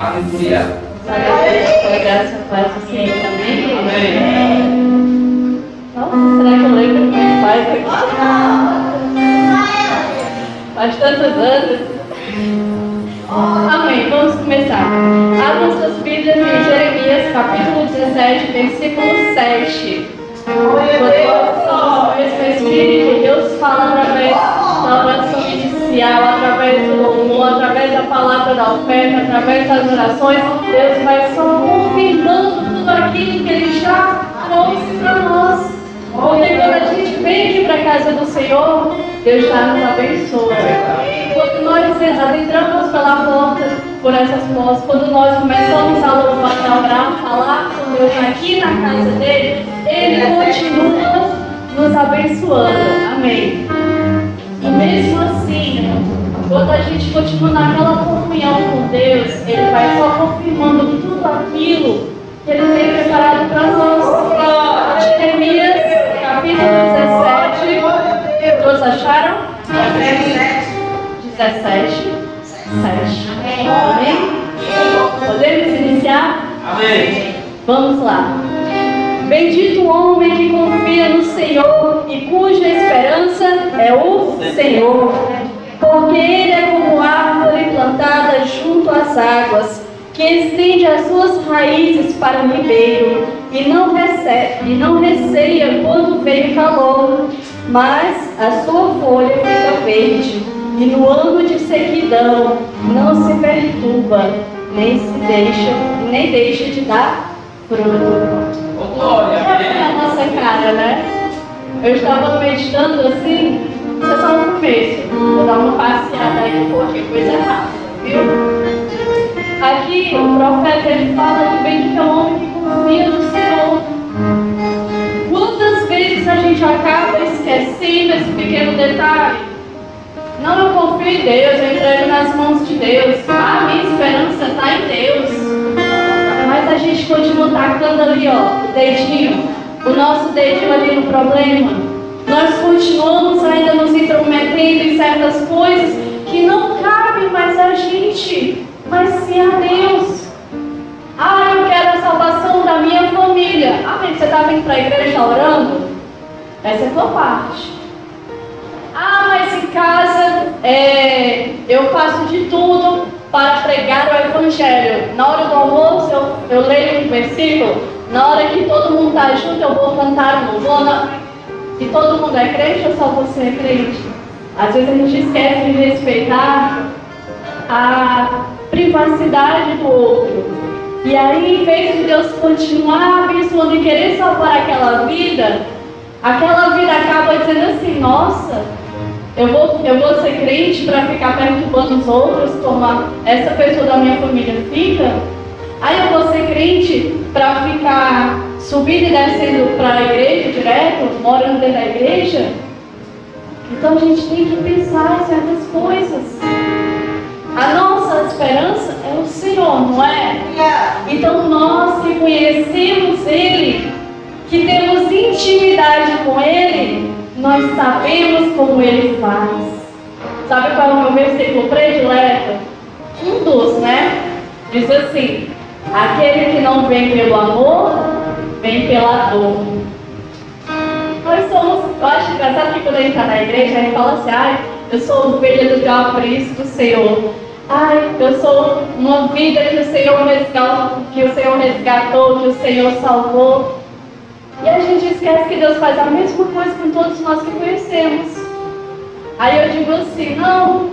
Aleluia. Glória a graça paz do Senhor. Amém. Nossa, será que eu lembro é que faz aqui? Faz tantos anos. Amém. Vamos começar. Abra suas Bíblias em Jeremias, capítulo 17, versículo 7. Quando o Espírito, Deus fala através da oração inicial, através do louvor, através da palavra da oferta, através das orações, Deus vai só confirmando tudo aquilo que Ele já trouxe para nós. Porque quando a gente vem para a casa do Senhor, Deus já nos abençoa. Quando nós adentramos pela porta, por essas portas, quando nós começamos a louvar, a orar, a falar com Deus aqui na casa dele, Ele continua nos abençoando. Amém. E mesmo assim, quando a gente continua naquela comunhão com Deus, Ele vai só confirmando tudo aquilo que Ele tem preparado para nós. Jeremias, capítulo 17. Todos acharam? 17. 7. Amém? Podemos iniciar? Amém. Vamos lá. Bendito o homem que confia no Senhor e cuja esperança é o Senhor, porque ele é como árvore plantada junto às águas, que estende as suas raízes para o ribeiro e não recebe, e não receia quando vem calor, mas a sua folha fica verde, e no ano de sequidão não se perturba, nem se deixa, nem deixa de dar fruto. Glória. É a nossa cara, né? Eu estava meditando assim, isso é só no começo. Vou dar uma passeada aí, porque coisa rápida, viu? Aqui o profeta ele fala que bendito é o homem que confia no Senhor. Quantas vezes a gente acaba esquecendo esse pequeno detalhe? Não, eu confio em Deus, eu entrego nas mãos de Deus. A minha esperança está em Deus. A gente continua tacando ali, ó, o dedinho, o nosso dedinho ali no problema. Nós continuamos ainda nos intrometendo em certas coisas que não cabem mais a gente, mas sim a Deus. Ah, eu quero a salvação da minha família. Amém. Você está vindo para a igreja orando? Essa é a tua parte. Ah, mas em casa é, eu faço de tudo para pregar o Evangelho. Na hora do almoço eu, eu leio um versículo. Na hora que todo mundo está junto, eu vou cantar um louvor. E todo mundo é crente ou só você é crente? Às vezes a gente esquece de respeitar a privacidade do outro. E aí, em vez de Deus continuar abençoando e querer salvar aquela vida, aquela vida acaba dizendo assim: nossa, eu vou, eu vou ser crente para ficar perturbando os outros, como a- essa pessoa da minha família fica. Aí eu vou ser crente para ficar subindo e descendo para a igreja direto, morando dentro da igreja. Então a gente tem que pensar em certas coisas. A nossa esperança é o Senhor, não é? Então nós que conhecemos Ele, que temos intimidade com Ele, nós sabemos como Ele faz. Sabe qual é o meu versículo predileto? Um dos, né? Diz assim: aquele que não vem pelo amor, vem pela dor. Nós somos, eu acho engraçado que quando a gente está na igreja, a gente fala assim, ai, eu sou ovelha do capricho do Senhor. Ai, eu sou uma vida que o Senhor resgatou, que o Senhor resgatou, que o Senhor salvou. E a gente esquece que Deus faz a mesma coisa com todos nós que conhecemos. Aí eu digo assim, não,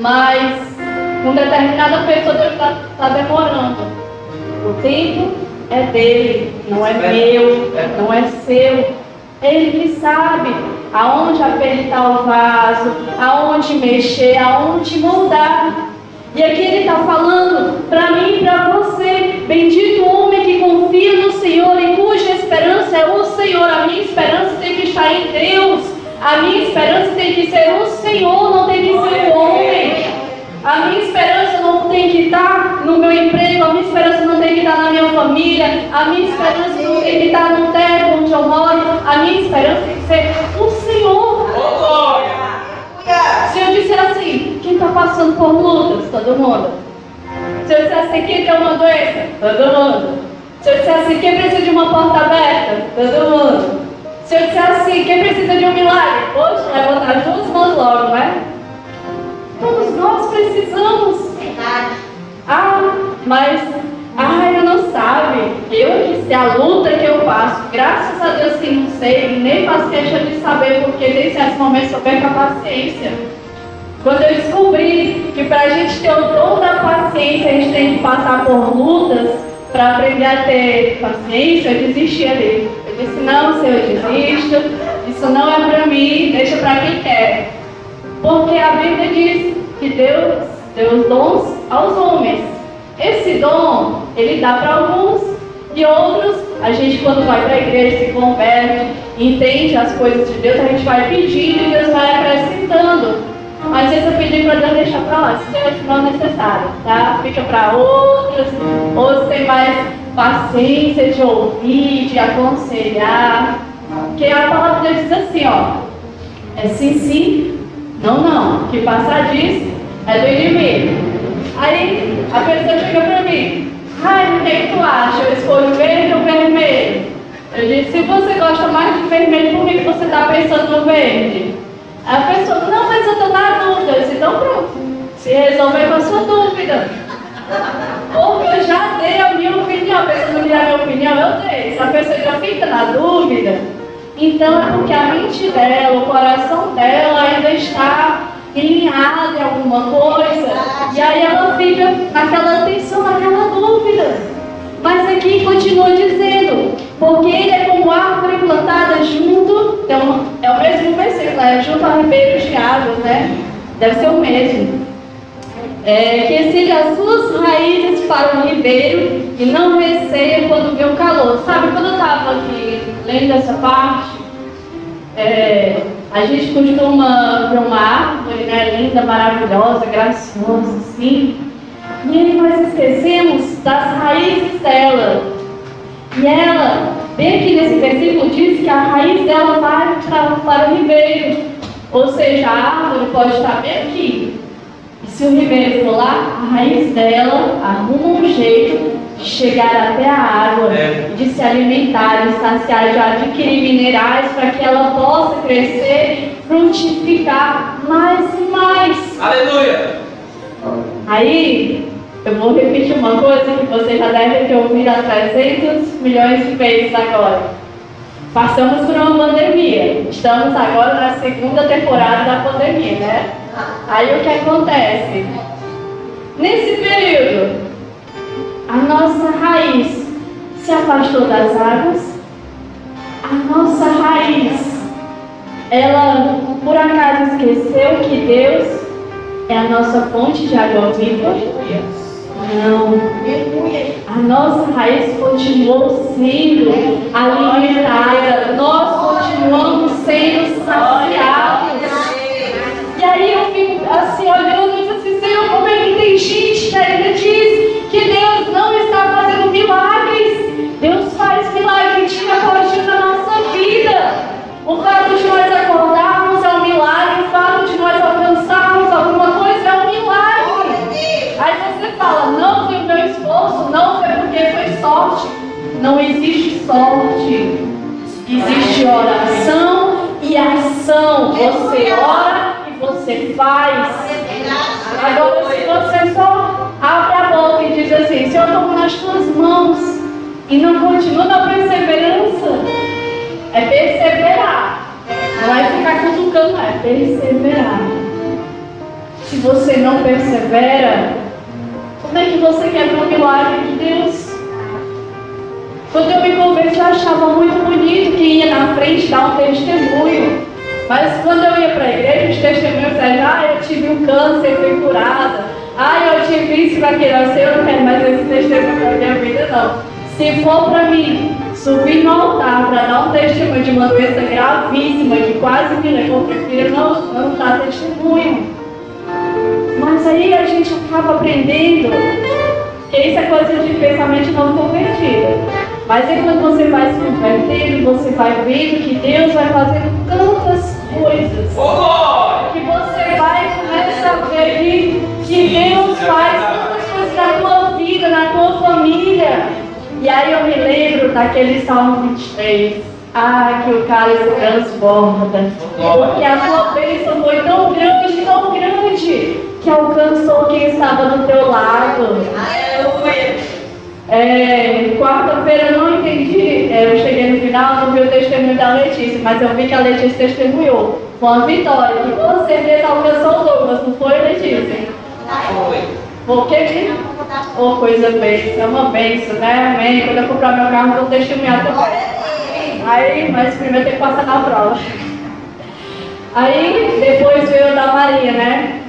mas com determinada pessoa Deus está demorando. O tempo é dele, não é meu, não é seu. Ele que sabe aonde apertar o vaso, aonde mexer, aonde moldar. E aqui ele está falando para mim e para você: bendito o homem que confia no Senhor e cuja esperança é o Senhor. A minha esperança tem que estar em Deus. A minha esperança tem que ser o Senhor, não tem que ser o homem. A minha esperança não tem que estar no meu emprego, a minha esperança não tem que estar na minha família, a minha esperança não tem que estar no teto onde eu moro, a minha esperança tem que ser o Senhor. Se eu disser assim, quem está passando por lutas? Todo mundo. Se eu dissesse assim, quem tem uma doença? Todo mundo. Se eu dissesse assim, quem precisa de uma porta aberta? Todo mundo. Se eu dissesse assim, quem precisa de um milagre? Poxa, levantar duas mãos logo, né? Todos nós precisamos. Verdade. Ah, mas, ah, eu não sabe. Eu sei a luta que eu passo. Graças a Deus que não sei, nem faço questão de saber, porque tem certos momentos eu perco a paciência. Quando eu descobri que para a gente ter o dom da paciência, a gente tem que passar por lutas para aprender a ter paciência, eu desisti ali. Eu disse, não, Senhor, eu desisto. Isso não é para mim, deixa para quem quer. Porque a Bíblia diz que Deus deu os dons aos homens. Esse dom, ele dá para alguns e outros, a gente quando vai para a igreja, se converte, entende as coisas de Deus, a gente vai pedindo e Deus vai acrescentando. Às vezes eu pedi para Deus deixar para lá, se não é necessário, tá? Fica para outros, outros têm mais paciência de ouvir, de aconselhar. Porque a palavra de Deus diz assim, ó, é sim, sim, não, não. Que passar disso é do inimigo. Aí a pessoa chega pra mim, ai, o que, é que tu acha? Eu escolho verde ou vermelho? Eu disse, se você gosta mais de vermelho, por que você está pensando no verde? A pessoa, não, mas eu estou na dúvida. Eu então pronto. Se resolver com a sua dúvida. Porque eu já dei a minha opinião. A pessoa não me dá a minha opinião, eu dei. Se a pessoa já fica na dúvida, então é porque a mente dela, o coração dela ainda está alinhado em alguma coisa. E aí ela fica naquela tensão, naquela dúvida. Mas aqui continua dizendo, porque ele é como árvore plantada junto, então é o mesmo versículo, é junto a ribeiros de águas, né? Deve ser o mesmo. É, que estende as suas raízes para o ribeiro e não receia quando vê o calor. Sabe, quando eu estava aqui lendo essa parte, é, a gente costuma ver uma árvore né, linda, maravilhosa, graciosa, assim. E aí nós esquecemos das raízes dela. E ela, bem aqui nesse versículo, diz que a raiz dela vai para, para o ribeiro. Ou seja, a árvore pode estar bem aqui. E se o ribeiro for lá, a raiz dela arruma um jeito de chegar até a água, É. de se alimentar, de saciar, de adquirir minerais para que ela possa crescer, frutificar mais e mais. Aleluia! Aí, eu vou repetir uma coisa que você já deve ter ouvido há 300 milhões de vezes agora. Passamos por uma pandemia. Estamos agora na segunda temporada da pandemia, né? Aí o que acontece? Nesse período, a nossa raiz se afastou das águas, a nossa raiz, ela por acaso esqueceu que Deus é a nossa fonte de água viva? Não. A nossa raiz continuou sendo alimentada. Nós continuamos sendo saciados. E aí eu fico assim olhando e digo assim, Senhor, como é que tem gente que ainda diz sorte. Não existe sorte. Existe oração e ação. Você ora e você faz. Agora, se você só abre a boca e diz assim, Senhor, eu tomo nas tuas mãos e não continua na perseverança, é perseverar. Não é ficar cutucando, é perseverar. Se você não persevera, como é que você quer ver o milagre de Deus? Quando eu me converti, eu achava muito bonito que ia na frente dar um testemunho. Mas quando eu ia para a igreja, os testemunhos eram, ah, eu tive um câncer, fui curada. Ah, eu tive isso para aquilo. Eu sei, eu não quero mais esse testemunho para minha vida, não. Se for para mim subir no altar para dar um testemunho de uma doença gravíssima, de quase me levou, eu prefiro não, não dar testemunho. Mas aí a gente acaba aprendendo que isso é coisa de pensamento não convertido. Mas depois você vai se convertendo, você vai vendo que Deus vai fazendo tantas coisas. Que você vai começa a ver que, que Deus faz tantas coisas na tua vida, na tua família. E aí eu me lembro daquele Salmo 23. Ah, que o cálice transborda. Porque a tua bênção foi tão grande, tão grande, que alcançou quem estava do teu lado. Aleluia. É, Quarta-feira eu não entendi, é, eu cheguei no final, não vi o testemunho da Letícia, mas eu vi que a Letícia testemunhou. Foi uma vitória, que com certeza alcançou o Douglas, não foi, Letícia? Foi. Porque que? Oh, coisa bênção, é uma bênção, né? Amém. Quando eu comprar meu carro, vou testemunhar também. Aí, mas primeiro tem que passar na prova. Aí, depois veio a da Maria, né?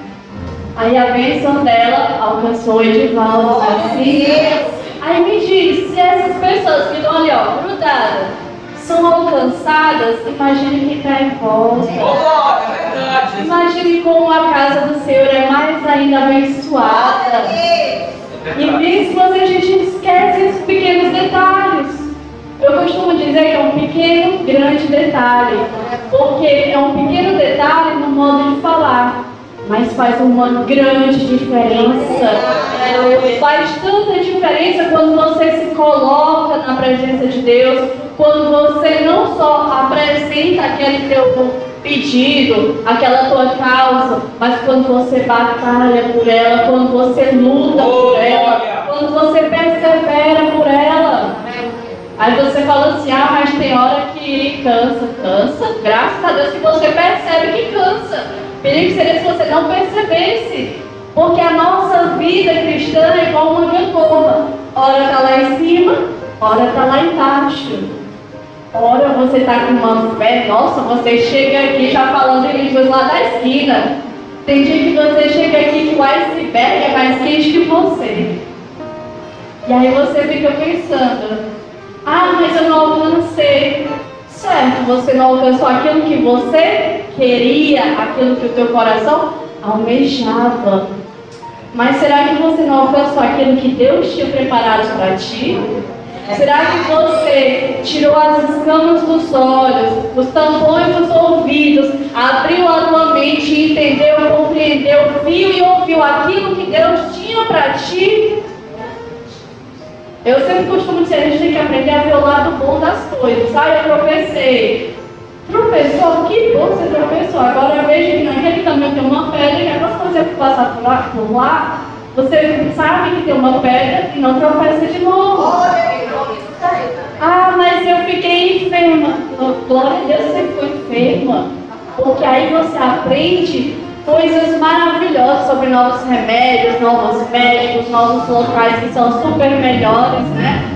Aí a bênção dela alcançou Edivaldo, assim. Aí me diz, se essas pessoas que estão ali, ó, grudadas, são alcançadas, imagine quem está em volta. É. Imagine como a casa do Senhor é mais ainda abençoada. É E mesmo assim a gente esquece esses pequenos detalhes. Eu costumo dizer que é um pequeno, grande detalhe. Porque é um pequeno detalhe no modo faz uma grande diferença. Faz tanta diferença quando você se coloca na presença de Deus, quando você não só apresenta aquele teu pedido, aquela tua causa, mas quando você batalha por ela, quando você luta por ela, quando você persevera por ela. Aí você fala assim, ah, mas tem hora que cansa, cansa, graças a Deus que você percebe que cansa. Perigo seria se você não percebesse. Porque a nossa vida cristã é igual uma gangorra. Ora está lá em cima, ora está lá embaixo. Ora você está com uma fé, nossa, você chega aqui já falando em línguas lá da esquina. Tem dia que você chega aqui que o iceberg é mais quente que você. E aí você fica pensando, ah, mas eu não alcancei. Certo, você não alcançou aquilo que você queria, aquilo que o teu coração almejava. Mas será que você não alcançou aquilo que Deus tinha preparado para ti? Será que você tirou as escamas dos olhos, os tampões dos ouvidos, abriu a tua mente e entendeu, compreendeu, viu e ouviu aquilo que Deus tinha para ti? Eu sempre costumo dizer, a gente tem que aprender a ver o lado bom das coisas. Ah, eu tropecei. Tropeçou? Que bom você tropeçou. Agora eu vejo que naquele caminho tem uma pedra e é para você passar por lá, por lá, você sabe que tem uma pedra e não tropeça de novo. Ah, mas eu fiquei enferma. Glória a Deus, você ficou enferma. Porque aí você aprende coisas maravilhosas sobre novos remédios, novos médicos, novos locais que são super melhores, né?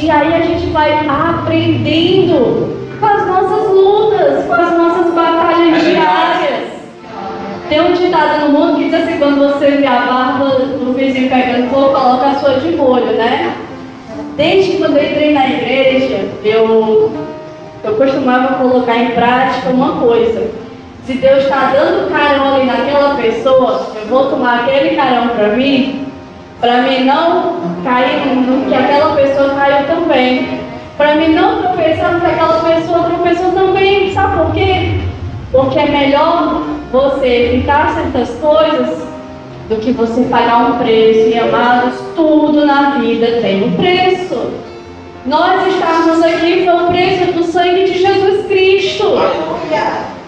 E aí a gente vai aprendendo com as nossas lutas, com as nossas batalhas É diárias. Tem um ditado no mundo que diz assim, quando você vê a barba do vizinho pegando fogo, coloca a sua de molho, né? Desde que quando eu entrei na igreja, eu, eu costumava colocar em prática uma coisa. Se Deus está dando carão naquela pessoa, eu vou tomar aquele carão para mim, para mim não cair no que aquela pessoa caiu também. Para mim não tropeçar no que aquela pessoa tropeçou também. Sabe por quê? Porque é melhor você evitar certas coisas do que você pagar um preço. E amados, tudo na vida tem um preço. Nós estarmos aqui foi o preço do sangue de Jesus Cristo.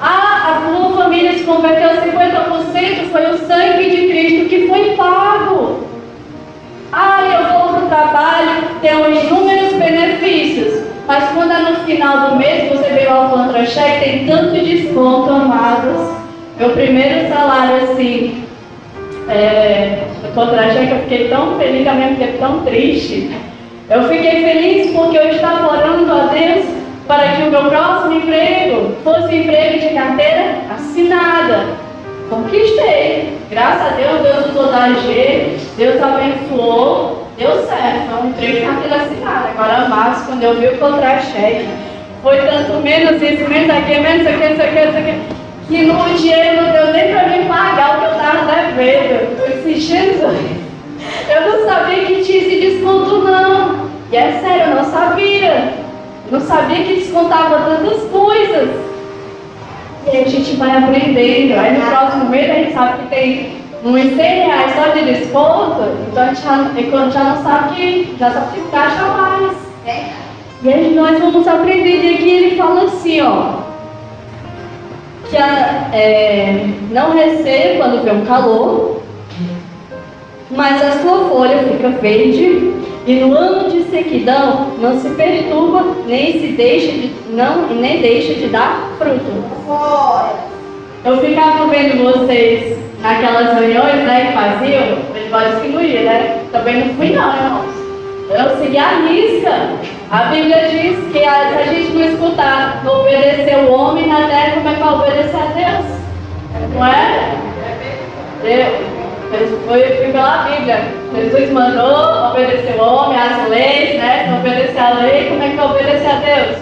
Ah, a tua família se converteu 50%, foi o sangue de Cristo que foi pago. Ah, eu vou para o trabalho, tenho inúmeros benefícios. Mas quando é no final do mês, você vê o contra-cheque, tem tanto desconto, amados. Meu primeiro salário, assim, é, no contra-cheque, eu fiquei tão feliz, ao mesmo tempo tão triste. Eu fiquei feliz porque eu estava orando a Deus para que o meu próximo emprego fosse emprego de carteira assinada. Conquistei. Graças a Deus, Deus usou da AG, Deus abençoou, deu certo. Foi um emprego de carteira assinada. Agora, Marcos, quando eu vi o contra-cheque, foi tanto menos isso, menos aqui, menos aqui, isso aqui, isso aqui, que no dinheiro não deu nem para mim pagar o que eu estava devendo. Eu disse, eu não sabia que tinha esse desconto, não. E é sério, eu não sabia. Não sabia que descontava tantas coisas. E aí a gente vai aprendendo. Aí no próximo mês a gente sabe que tem uns 100 reais só de desconto. Então a gente já, e quando já não sabe que, já sabe que gasta mais. E aí nós vamos aprender de aqui, ele fala assim, ó. Que a, é, não receia quando vê um calor, mas a sua folha fica verde, e no ano de sequidão não se perturba, nem se deixa de, não, nem deixa de dar fruto. Eu ficava vendo vocês naquelas reuniões né, que faziam, de vários que não ia, né? Também não fui não, irmãos. Eu segui a risca. A Bíblia diz que a, se a gente não escutar, não obedecer o homem na terra, como é que vai obedecer a Deus? Não é? Deus. Foi, pela Bíblia. Jesus mandou obedecer o homem, as leis, né? Se não obedecer a lei, como é que vai obedecer a Deus?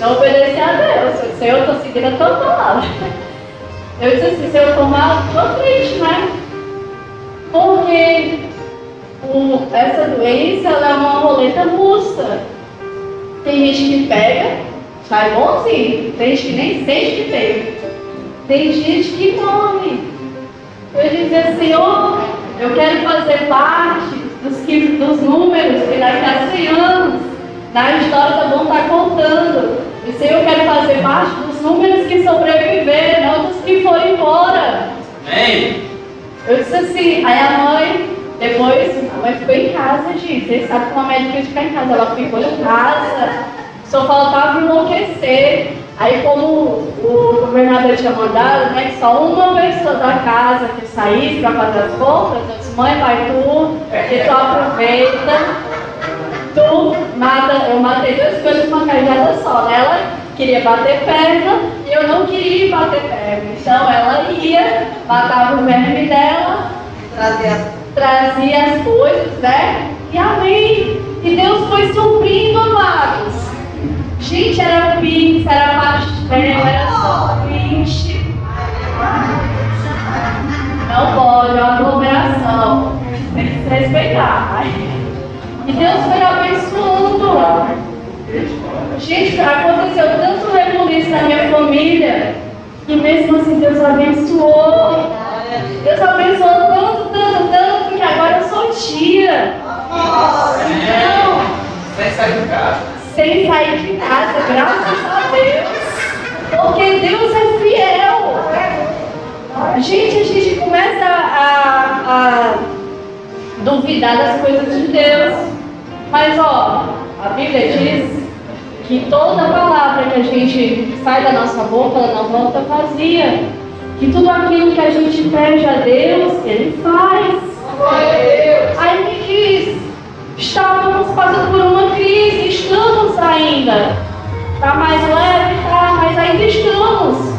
Não obedecer a Deus. Se eu estou seguindo a tua palavra. Eu disse assim, se eu tomar, estou triste, né? Porque o, essa doença é uma roleta russa. Tem gente que pega, sai bonzinho. Tem gente que nem sente que tem. Tem gente que morre. Eu dizia, Senhor, eu quero fazer parte dos, que, dos números que daqui a 100 anos, na história tá bom estar contando. E Senhor, eu quero fazer parte dos números que sobreviveram, não dos que foram embora. Amém. Eu disse assim, aí a mãe, depois, a mãe ficou em casa, gente. Vocês sabem que uma médica fica em casa, ela ficou em casa. Só faltava enlouquecer. Aí como o governador tinha mandado, né, que só uma pessoa da casa que saísse para fazer as compras, eu disse, mãe, vai tu, que tu aproveita, tu mata, eu matei duas coisas com uma cajada só. Ela queria bater perna e eu não queria bater perna. Então ela ia, matava o verme dela, trazia as coisas, né? E amém. E Deus foi suprindo, amados. Gente, era pix, era pastel, era sorvete. Não pode, é uma aglomeração. Tem que se respeitar. E Deus foi abençoando. Gente, aconteceu tanto rebuliço na minha família. E mesmo assim Deus abençoou. Deus abençoou tanto, tanto, tanto que agora eu sou tia. Não, Sem sair de casa. Sem sair de casa, graças a Deus. Porque Deus é fiel. Gente, a gente começa a, a duvidar das coisas de Deus. Mas ó, a Bíblia diz que toda palavra que a gente sai da nossa boca, ela não volta vazia. Que tudo aquilo que a gente pede a Deus, Ele faz. Aí me diz, estávamos passando por uma crise, estamos ainda. Está mais leve, tá, mas ainda estamos.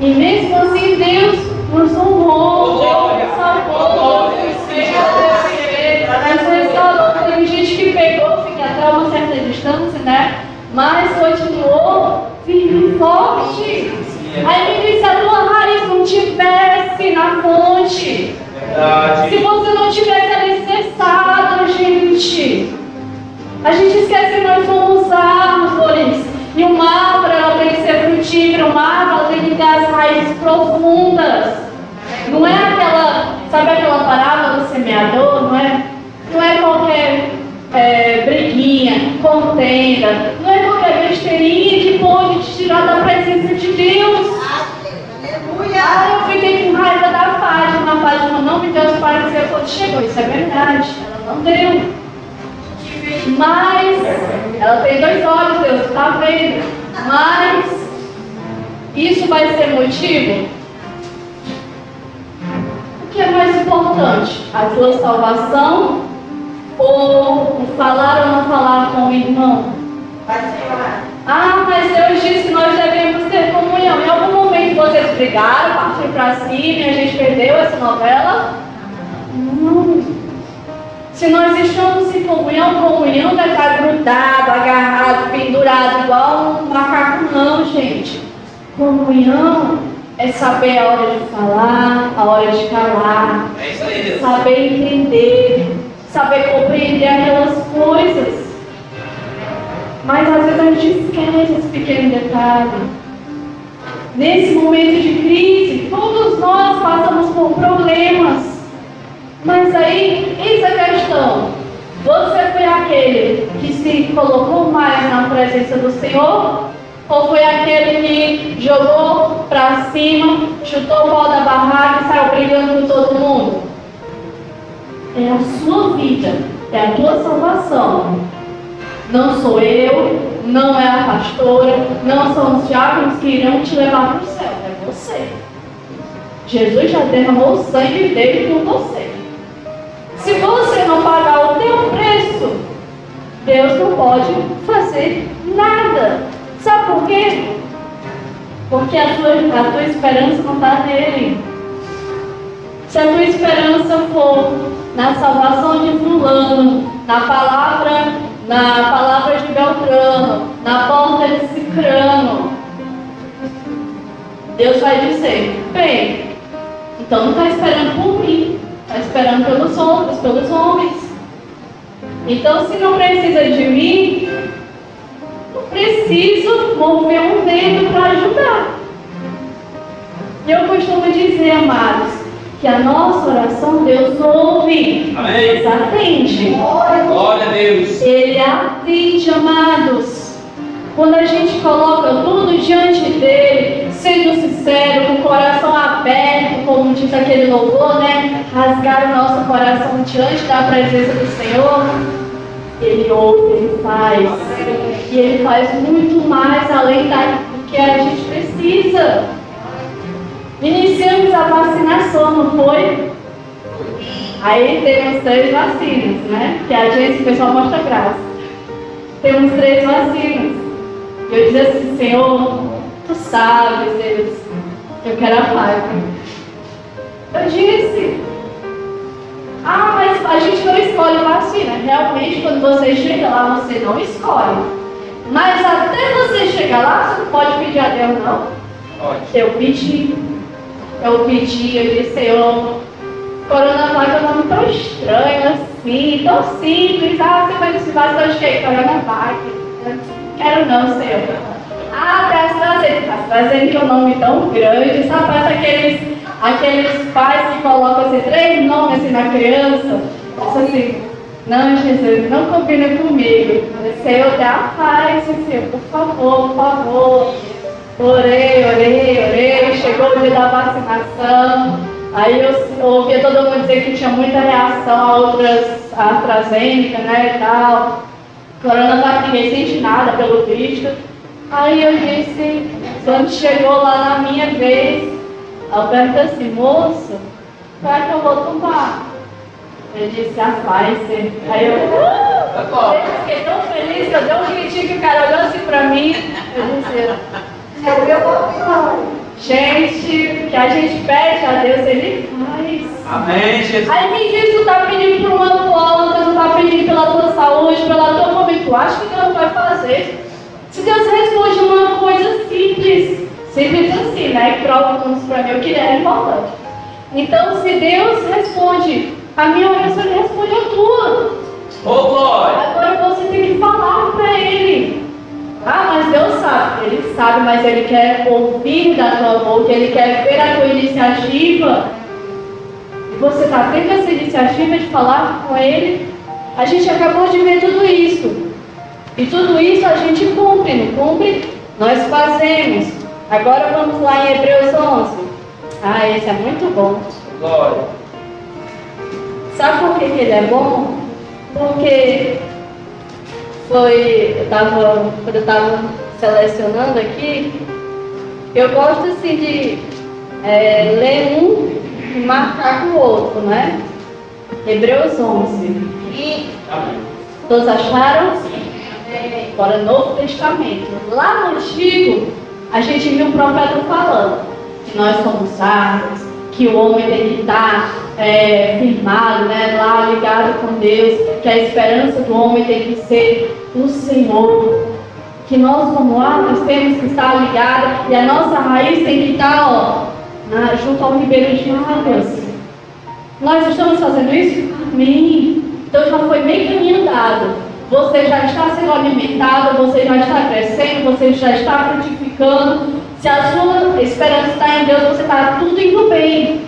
E mesmo assim Deus nos honrou, Deus nos salvou, nos restaurou. Tem gente que pegou, fica até uma certa distância, né? Mas continuou firme e forte. Aí me disse, a tua raiz não tivesse na fonte. Verdade. Se você não tivesse alicerçado, gente. A gente esquece que nós somos árvores. E uma árvore ela tem que ser frutífera, uma árvore ela tem que ter as raízes profundas. Não é aquela, sabe aquela parábola do semeador? Não é, não é qualquer é, briguinha, contenda, não é qualquer besteirinha que pode te tirar da presença de Deus. Ah, eu fiquei com raiva da Fátima. A Fátima não me deu os pareceres quando chegou. Isso é verdade. Ela não deu. Mas, ela tem dois olhos, Deus está vendo. Mas, isso vai ser motivo? O que é mais importante? A tua salvação ou falar ou não falar com o irmão? Ah, mas Deus disse que nós devemos ter comunhão. Em algum momento vocês brigaram, partiram para cima e a gente perdeu essa novela? Não. Se nós estamos em comunhão, comunhão não é estar grudado, agarrado, pendurado, igual um macaco, não, gente. Comunhão é saber a hora de falar, a hora de calar, É isso aí, Deus. saber entender, saber compreender aquelas coisas. Mas às vezes a gente esquece esse pequeno detalhe. Nesse momento de crise, todos nós passamos por problemas. Mas aí, eis a questão. Você foi aquele que se colocou mais na presença do Senhor? Ou foi aquele que jogou para cima, chutou o pau da barraca e saiu brigando com todo mundo? É a sua vida, é a tua salvação. Não sou eu, não é a pastora, não são os diáconos que irão te levar para o céu, é você. Jesus já derramou o sangue dele por você. Se você não pagar o teu preço, Deus não pode fazer nada. Sabe por quê? Porque a tua, a tua esperança não está nele. Se a tua esperança for na salvação de fulano, na palavra, na palavra de Beltrano, na porta de Cicrano, Deus vai dizer, bem, então não está esperando por mim, está esperando pelos outros, pelos homens. Então se não precisa de mim, não preciso mover um dedo para ajudar. Eu costumo dizer, amados, que a nossa oração Deus ouve. Amém. Deus atende. Glória a Deus. Ele atende, amados. Quando a gente coloca tudo diante dele, sendo sincero, com o coração aberto, como diz aquele louvor, né? Rasgar o nosso coração diante da presença do Senhor. Ele ouve, ele faz. E ele faz muito mais além do que a gente precisa. Iniciamos a vacinação, não foi? Aí temos três vacinas, né? Que a gente, o pessoal mostra graça. Temos três vacinas. Eu disse assim, Senhor, tu sabes, Deus, eu quero a Pfizer. Eu disse, ah, mas a gente não escolhe vacina. Realmente, quando você chega lá, você não escolhe. Mas até você chegar lá, você não pode pedir a Deus, não. Pode. Eu pedi, eu pedi, eu disse, Senhor, Coronavac é um nome tão estranho assim, tão simples. Ah, você vai se vacinar de quê? Coronavac. Quero não, Senhor. Ah, para AstraZeneca. AstraZeneca é um nome tão grande, sabe? Parece aqueles, aqueles pais que colocam assim, três nomes assim na criança. Assim, não, Jesus, não combina comigo. Senhor, dá paz, Senhor, por favor, por favor. Orei, orei, orei, chegou o dia da vacinação. Aí eu ouvia todo mundo dizer que tinha muita reação a outras a AstraZeneca, né, e tal. Coronavac ninguém sente nada pelo visto. Aí eu disse, quando chegou lá na minha vez, eu perguntei assim, moço, qual é que eu vou tomar? Ele disse, a Pfizer. Aí eu, uh! eu fiquei tão feliz que eu dei um gritinho que o cara olhou assim pra mim. Eu disse, Gente, que a gente pede a Deus, Ele faz. Amém, Jesus. Aí me diz, tu tá pedindo por uma planta, tu tá pedindo pela tua saúde, pela tua família, tu acha que Deus vai fazer? Se Deus responde uma coisa simples, simples assim, né? Que provavelmente para mim eu queria é importante. Então, se Deus responde a minha oração, Ele responde a tua. Ô, glória. Agora você tem que falar para Ele. Ah, mas Deus sabe. Ele sabe, mas Ele quer ouvir da tua boca, Ele quer ver a tua iniciativa. E você está tendo essa iniciativa de falar com Ele. A gente acabou de ver tudo isso. E tudo isso a gente cumpre, não cumpre? Nós fazemos. Agora vamos lá em Hebreus 11. Ah, esse é muito bom. Glória. Sabe por que, ele é bom? Porque foi, eu tava, quando eu estava selecionando aqui, eu gosto assim de é, ler um e marcar com o outro, né? Hebreus 11. E todos acharam? Agora, Novo Testamento. Lá no Antigo, a gente viu o profeta falando que nós somos árvores, que o homem tem que estar é, firmado, né, lá ligado com Deus, que a esperança do homem tem que ser o Senhor. Que nós, como árvores, temos que estar ligados e a nossa raiz tem que estar ó, na- junto ao ribeiro de águas. Nós estamos fazendo isso? Amém. Então já foi meio caminho. Você já está sendo alimentado, você já está crescendo, você já está frutificando. Se a sua esperança está em Deus, você está tudo indo bem.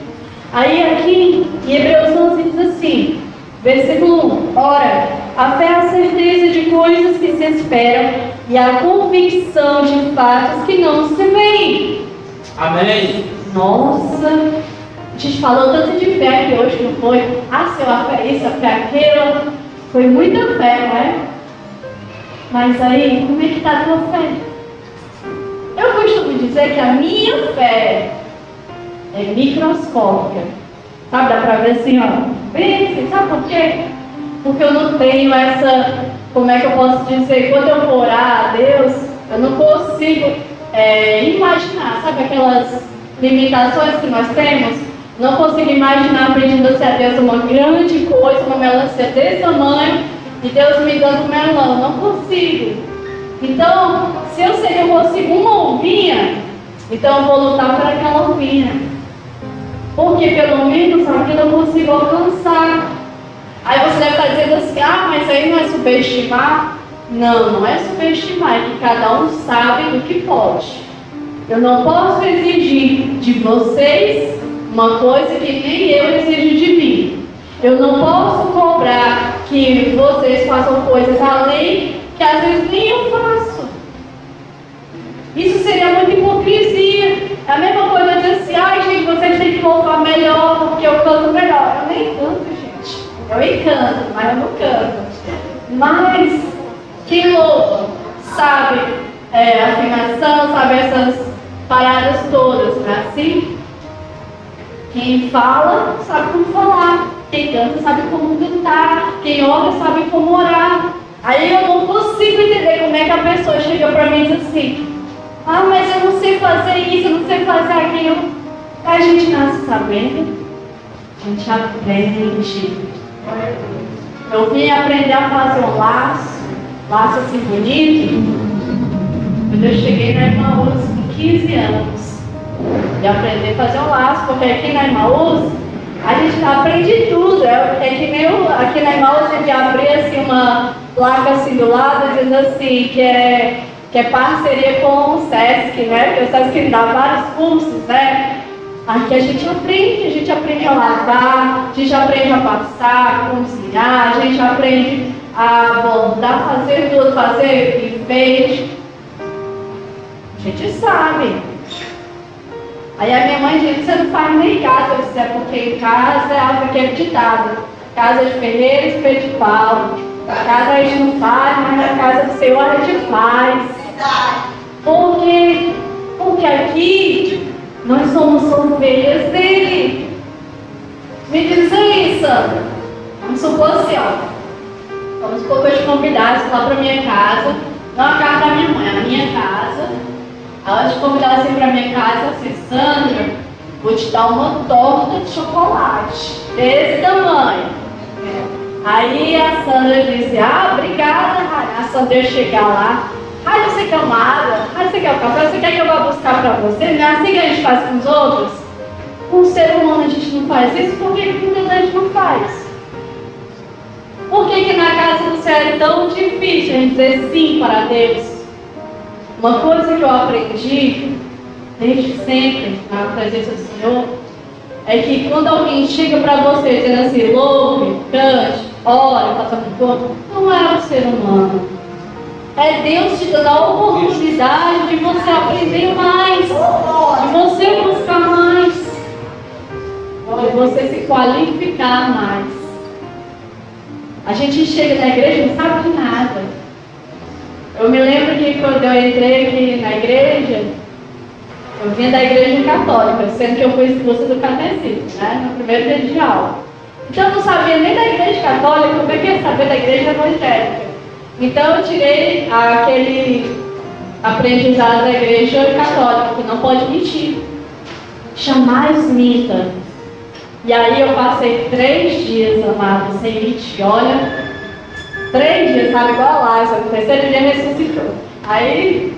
Aí aqui em Hebreus 11 diz assim, versículo 1, ora, A fé é a certeza de coisas que se esperam e a convicção de fatos que não se veem. Amém. Nossa, a gente falou tanto de fé aqui hoje, não foi? Ah, seu fé isso, a fé aquilo. Foi muita fé, não é? Mas aí, como é que está a tua fé? Eu costumo dizer que a minha fé é microscópica. Sabe, dá pra ver assim, ó. Bem sabe por quê? Porque eu não tenho essa, como é que eu posso dizer, quando eu orar a Deus, eu não consigo é, imaginar, sabe aquelas limitações que nós temos? Não consigo imaginar pedindo a Deus uma grande coisa, uma melancia desse tamanho, e Deus me dando melão. Não consigo. Então, se eu sei que eu consigo uma ovinha, então eu vou lutar por aquela ovinha. Porque pelo menos aquilo eu consigo alcançar. Aí você deve estar dizendo assim, ah, mas aí não é subestimar. Não, não é subestimar, é que cada um sabe do que pode. Eu não posso exigir de vocês uma coisa que nem eu exijo de mim. Eu não posso cobrar que vocês façam coisas além às vezes nem eu faço. Isso seria muita hipocrisia. É a mesma coisa de assim, ai gente, vocês têm que louvar melhor porque eu canto melhor. Eu nem canto, gente. Eu encanto, mas eu não canto. Mas quem louva sabe é, afinação, sabe essas paradas todas, não é assim? Quem fala sabe como falar. Quem canta sabe como cantar. Quem ora sabe como orar. Aí eu não consigo entender como é que a pessoa chega para mim e diz assim: Ah, mas eu não sei fazer isso, eu não sei fazer aquilo. A gente nasce sabendo, a gente aprende. Eu vim aprender a fazer um laço, laço assim bonito, quando eu cheguei na Irmãos com 15 anos. E aprender a fazer um laço, porque aqui na Irmãos a gente aprende tudo. É, é que nem eu, aqui na Irmãos a gente assim uma placa assim do lado, dizendo assim, que é, que é parceria com o SESC, né? Porque o SESC dá vários cursos, né? Aqui a gente aprende, a gente aprende a lavar, a gente aprende a passar, a cozinhar, a gente aprende a bordar, fazer tudo, fazer enfeite. A gente sabe. Aí a minha mãe disse, você não faz nem casa, eu disse, é porque em casa é algo que é ditado. Casa de ferreiro, espeto de pau. Casa a gente não faz, mas na casa do Senhor a gente faz. Porque, porque aqui nós somos ovelhas dele. Me diz aí, Sandra. Vamos supor assim, ó. Vamos supor que eu te convidasse lá para minha casa. Não a casa da minha mãe, a minha casa. Ela te convidasse assim para minha casa, assim, Sandra, vou te dar uma torta de chocolate. Desse tamanho. Aí a Sandra disse, ah, obrigada, A Sandra chegar lá. Ah, você quer uma água? Ah, você quer um café? Você quer que eu vá buscar para você? Não é assim que a gente faz com os outros? Com o ser humano a gente não faz isso, por que com Deus a gente não faz? Por que, que na casa do céu é tão difícil a gente dizer sim para Deus? Uma coisa que eu aprendi desde sempre na presença do Senhor é que quando alguém chega para você dizendo assim, louve, cante, ore, faça um corpo, não é o ser humano. É Deus te dando a oportunidade de você aprender mais, de você buscar mais, de você se qualificar mais. A gente chega na igreja e não sabe de nada. Eu me lembro que quando eu entrei aqui na igreja, eu vinha da igreja católica, sendo que eu fui expulsa do catecismo, né? No primeiro dia de aula. Então eu não sabia nem da igreja católica, como é que ia saber da igreja evangélica? Então eu tirei aquele aprendizado da igreja católica, que não pode mentir. Jamais minta. E aí eu passei três dias, amado, sem mentir. Olha, três dias, sabe, igual a Lázaro. No terceiro dia ressuscitou. Aí,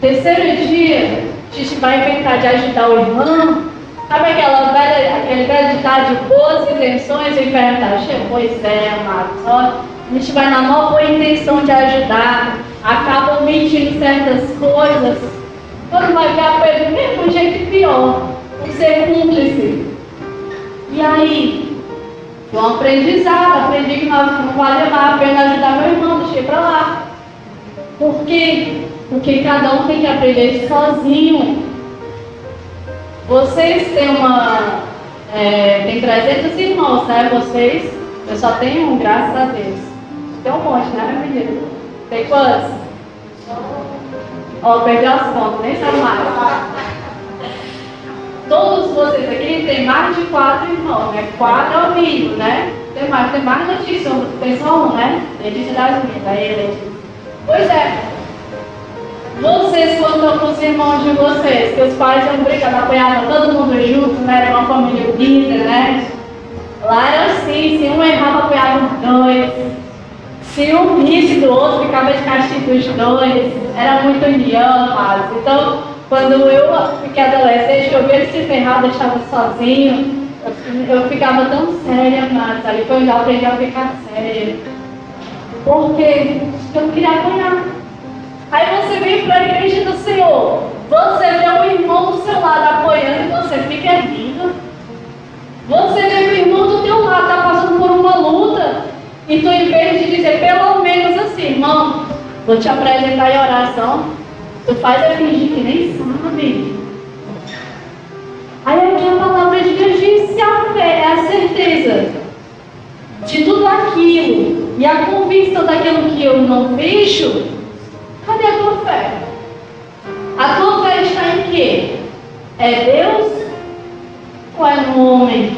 terceiro dia, a gente vai inventar de ajudar o irmão. Sabe aquela velha, aquele velho ditado de boas intenções, o inferno está cheio? Pois é, amados. Ó, a gente vai na maior boa intenção de ajudar, acaba omitindo certas coisas. Quando vai a coisa do mesmo jeito pior, por ser cúmplice. E aí, Foi um aprendizado, aprendi que não, vale a pena ajudar meu irmão, deixei pra lá. Por quê? Porque cada um tem que aprender sozinho. Vocês têm uma. É, tem 300 irmãos, né? Vocês, eu só tenho um, graças a Deus. Tem um monte, né, menino? Tem quantos? Ó, perdeu as contas, nem sabe mais. Todos vocês aqui têm mais de quatro irmãos, né? Quatro ao mínimo, né? Tem mais, tem mais notícia, tem só um, né? Letícia das minhas, aí Letícia. Pois é. Vocês, quando estão com os irmãos de vocês, que os pais iam brigar, apoiavam todo mundo junto, né? Era uma família unida, né? Lá era assim, se um errava, apoiavam os dois. Se um risse do outro, ficava de castigo os dois. Era muito união, mas. Então, quando eu fiquei adolescente, eu vi ele se ferrar, deixava sozinho. Eu, ficava tão séria, mas ali foi onde eu aprendi a ficar séria. Porque eu queria apanhar. Aí você vem para a igreja do Senhor, você vê o irmão do seu lado apoiando e você fica erguido. Você vê o irmão do teu lado está passando por uma luta e tu, em vez de dizer pelo menos assim, irmão, vou te apresentar em oração, tu faz é fingir que nem sabe. Aí a palavra de Deus diz a fé é a certeza de tudo aquilo e a convicção daquilo que eu não vejo, cadê a tua fé? A tua fé está em quê? É Deus ou é no homem?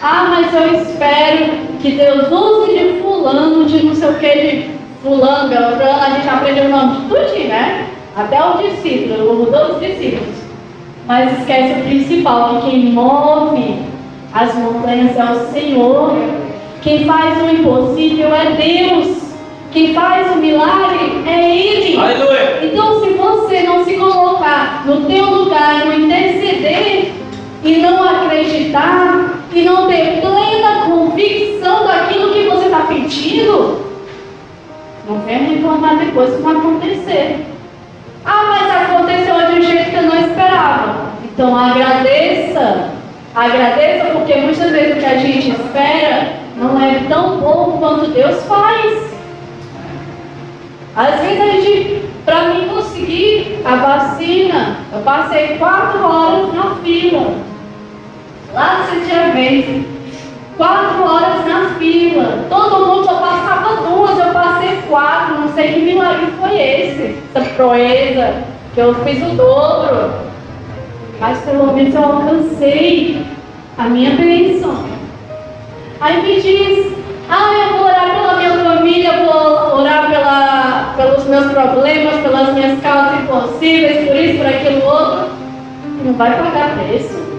Ah, mas eu espero que Deus use de fulano, de não sei o que, de fulano, beltrano, a gente aprendeu o nome de tudinho, né? Até os discípulos, os dois discípulos. Mas esquece o principal, que quem move as montanhas é o Senhor. Quem faz o impossível é Deus. Quem faz o milagre é Ele. Aleluia. Então, se você não se colocar no teu lugar, no interceder e não acreditar e não ter plena convicção daquilo que você está pedindo, não venha reclamar depois que vai acontecer. Ah, mas aconteceu de um jeito que eu não esperava. Então agradeça. Agradeça porque muitas vezes o que a gente espera não é tão bom quanto Deus faz. Às vezes a gente, para mim conseguir a vacina, eu passei quatro horas na fila. Lá no vez. Quatro horas na fila. Todo mundo só passava duas, eu passei quatro. Não sei que milagre foi esse. Essa proeza, que eu fiz o dobro. Mas pelo menos eu alcancei a minha bênção. Aí me diz, ah, eu vou orar pela minha família, eu vou orar pela, pelos meus problemas, pelas minhas causas impossíveis, por isso, por aquilo outro. Não vai pagar preço.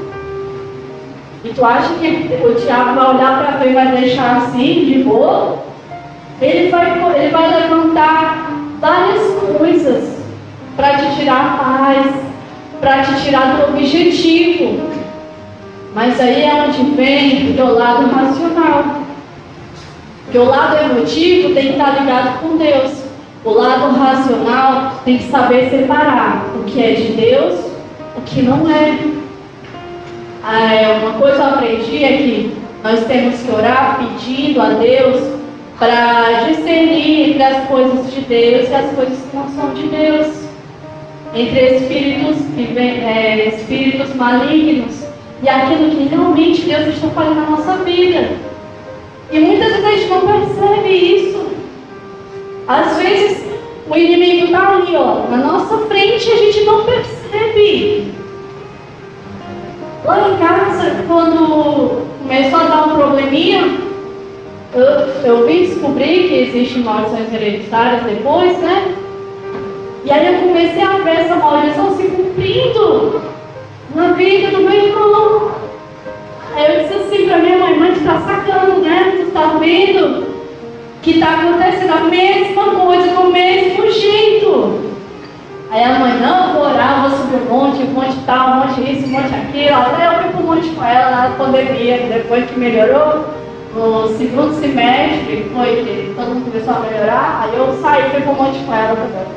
E tu acha que o diabo vai olhar para tu e vai deixar assim, de boa? Ele vai, ele vai levantar várias coisas para te tirar a paz, para te tirar do objetivo. Mas aí é onde vem o teu lado racional. Porque o lado emotivo tem que estar ligado com Deus. O lado racional tem que saber separar o que é de Deus, o que não é. É, uma coisa que eu aprendi é que nós temos que orar pedindo a Deus para discernir entre as coisas de Deus e as coisas que não são de Deus. Entre espíritos, é, espíritos malignos e aquilo que realmente Deus está fazendo na nossa vida. E muitas vezes a gente não percebe isso. Às vezes o inimigo está ali, ó, na nossa frente e a gente não percebe. Lá em casa, quando começou a dar um probleminha, eu, eu vim descobrir que existem maldições hereditárias depois, né? E aí eu comecei a ver essa maldição se cumprindo na vida do meu irmão. Aí eu disse assim para minha mãe, mãe, tu tá sacando, né? Tu tá vendo que está acontecendo a mesma coisa, com o mesmo jeito. Aí a mãe, não, vou orar, vou subir um monte, um monte tal, um monte isso, um monte aquilo. Até eu fui um monte com ela na pandemia, depois que melhorou, no segundo semestre, foi que todo mundo começou a melhorar, aí eu saí e fui um monte com ela também.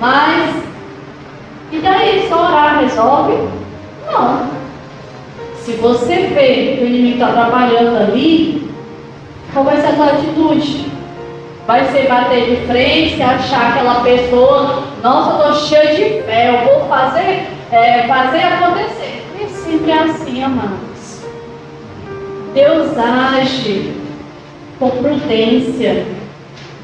Mas, e daí, só orar resolve? Não. Se você vê que o inimigo está trabalhando ali, qual vai ser a atitude? Vai ser bater de frente, achar aquela pessoa, nossa, eu estou cheio de fé, eu vou fazer, é, fazer acontecer. É sempre assim, amados. Deus age com prudência.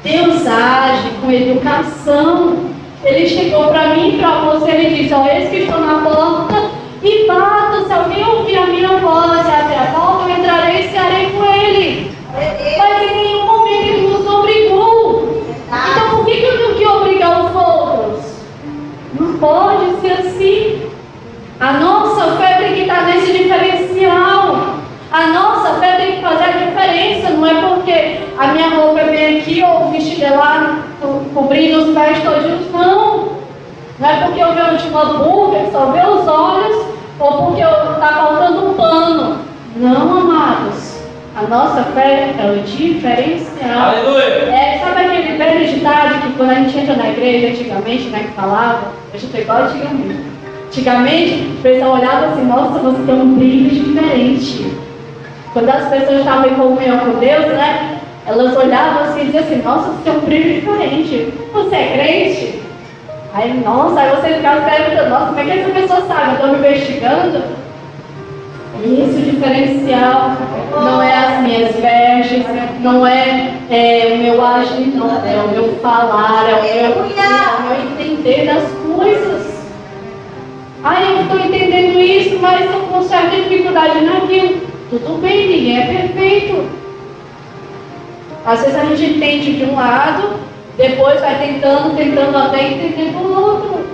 Deus age com educação. Ele chegou para mim e para você, ele disse, ó, eles que estão na porta e bato, se alguém ouvir a minha voz e abrir a porta, eu entrarei e cearei com ele. Mas em nenhum momento ele nos obrigou. Então por que, que eu tenho que obrigar os outros? Não pode ser assim. A nossa fé tem que estar nesse diferencial. A nossa fé tem que fazer a diferença. Não é porque a minha roupa é bem aqui ou o vestido é lá co- cobrindo os pés todos. Não. Não é porque eu venho de uma hambúrguer, só vê os olhos, ou porque está faltando um pano. Não, amados. A nossa fé é o diferencial. Aleluia. É, sabe aquele velho ditado que quando a gente entra na igreja antigamente, né, que falava, eu estou igual antigamente. Antigamente, o pessoal olhava assim, nossa, você tem um brilho diferente. Quando as pessoas estavam em comunhão com Deus, né, elas olhavam assim e diziam assim, nossa, você tem um brilho diferente. Você é crente? Aí, nossa, aí você ficava perguntando, nossa, como é que essa pessoa sabe? Eu estou me investigando? Isso, o diferencial não é as minhas vestes, não é, é o meu agir, não, é o meu falar, é o meu, é o meu entender das coisas. Ah, eu estou entendendo isso, mas estou com certa dificuldade naquilo. Tudo bem, ninguém é perfeito. Às vezes a gente entende de um lado, depois vai tentando, tentando até entender do outro.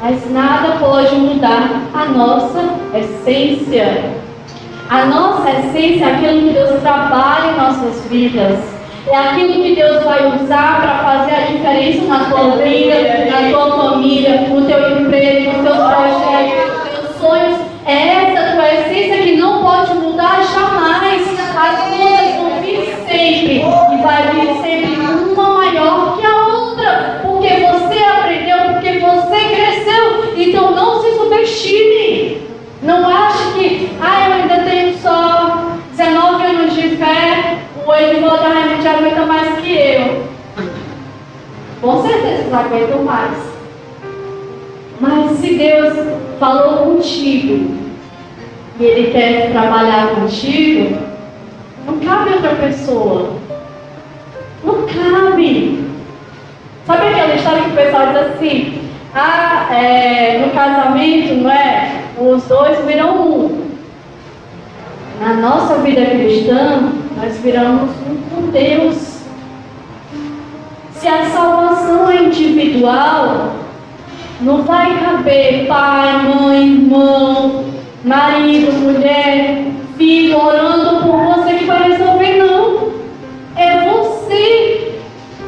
Mas nada pode mudar a nossa essência. A nossa essência é aquilo que Deus trabalha em nossas vidas. É aquilo que Deus vai usar para fazer a diferença na tua vida, na tua família, no teu emprego, nos teus projetos, nos teus sonhos. É essa tua essência que não pode mudar jamais. Vão vir sempre e vai vir sempre uma maior que a outra, porque você aprendeu, porque você cresceu. Então não se subestime. Não ache que, ah, eu ainda tenho só 19 anos de fé, o Edivaldo realmente aguenta mais que eu. Com certeza eles aguentam mais. Mas se Deus falou contigo e Ele quer trabalhar contigo, não cabe outra pessoa. Não cabe. Sabe aquela história que o pessoal diz assim? Ah, é, no casamento, não é? Os dois viram um. Na nossa vida cristã, nós viramos um com Deus. Se a salvação é individual, não vai caber pai, mãe, irmão, marido, mulher, filho orando por você vai resolver, não. É você.